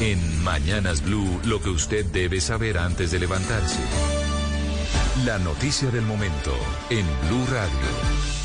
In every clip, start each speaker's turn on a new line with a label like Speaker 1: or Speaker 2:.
Speaker 1: En Mañanas Blue, lo que usted debe saber antes de levantarse. La noticia del momento en Blue Radio.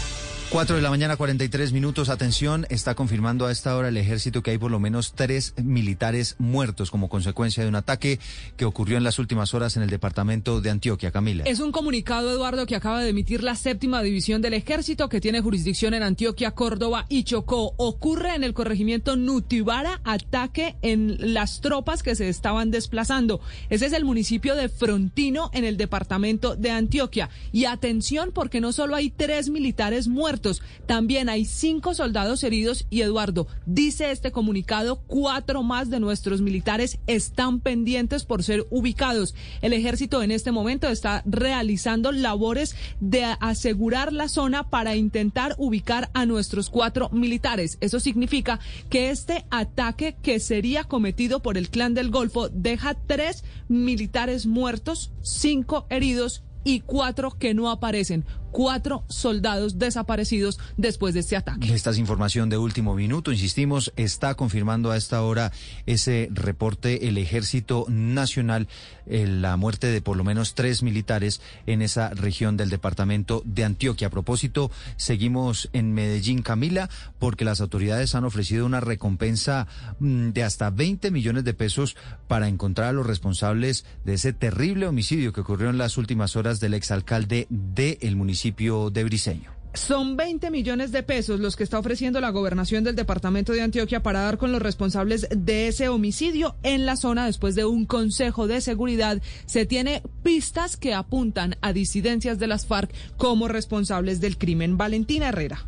Speaker 2: 4 de la mañana, 43 minutos. Atención, está confirmando a esta hora el ejército que hay por lo menos tres militares muertos como consecuencia de un ataque que ocurrió en las últimas horas en el departamento de Antioquia. Camila.
Speaker 3: Es un comunicado, Eduardo, que acaba de emitir la séptima división del ejército que tiene jurisdicción en Antioquia, Córdoba y Chocó. Ocurre en el corregimiento Nutibara ataque en las tropas que se estaban desplazando. Ese es el municipio de Frontino en el departamento de Antioquia. Y atención porque no solo hay tres militares muertos, también hay cinco soldados heridos y Eduardo, dice este comunicado, cuatro más de nuestros militares están pendientes por ser ubicados. El ejército en este momento está realizando labores de asegurar la zona para intentar ubicar a nuestros cuatro militares. Eso significa que este ataque que sería cometido por el clan del Golfo deja tres militares muertos, cinco heridos y cuatro que no aparecen cuatro soldados desaparecidos después de este ataque.
Speaker 2: Esta es información de último minuto, insistimos, está confirmando a esta hora ese reporte el Ejército Nacional eh, la muerte de por lo menos tres militares en esa región del departamento de Antioquia. A propósito, seguimos en Medellín, Camila, porque las autoridades han ofrecido una recompensa mm, de hasta 20 millones de pesos para encontrar a los responsables de ese terrible homicidio que ocurrió en las últimas horas del exalcalde del municipio de Briseño.
Speaker 3: Son 20 millones de pesos los que está ofreciendo la gobernación del departamento de Antioquia para dar con los responsables de ese homicidio en la zona después de un consejo de seguridad. Se tiene pistas que apuntan a disidencias de las FARC como responsables del crimen. Valentina Herrera.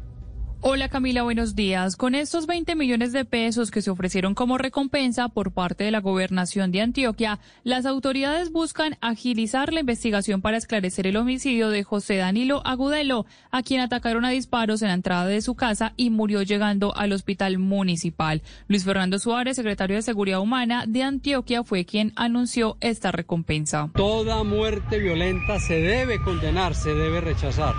Speaker 4: Hola Camila, buenos días. Con estos 20 millones de pesos que se ofrecieron como recompensa por parte de la gobernación de Antioquia, las autoridades buscan agilizar la investigación para esclarecer el homicidio de José Danilo Agudelo, a quien atacaron a disparos en la entrada de su casa y murió llegando al hospital municipal. Luis Fernando Suárez, secretario de Seguridad Humana de Antioquia, fue quien anunció esta recompensa.
Speaker 5: Toda muerte violenta se debe condenar, se debe rechazar.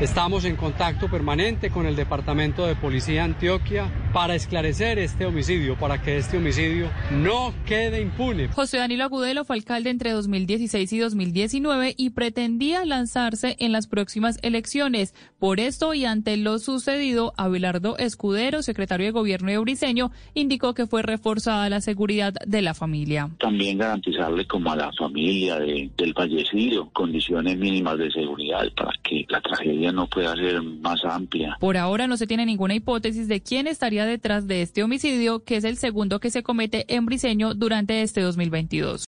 Speaker 5: Estamos en contacto permanente con el Departamento de Policía Antioquia para esclarecer este homicidio, para que este homicidio no quede impune.
Speaker 4: José Danilo Agudelo fue alcalde entre 2016 y 2019 y pretendía lanzarse en las próximas elecciones. Por esto y ante lo sucedido, Abelardo Escudero, secretario de Gobierno de Briseño, indicó que fue reforzada la seguridad de la familia.
Speaker 6: También garantizarle como a la familia del fallecido condiciones mínimas de seguridad para que la tragedia no puede ser más amplia.
Speaker 4: Por ahora no se tiene ninguna hipótesis de quién estaría detrás de este homicidio, que es el segundo que se comete en Briseño durante este 2022.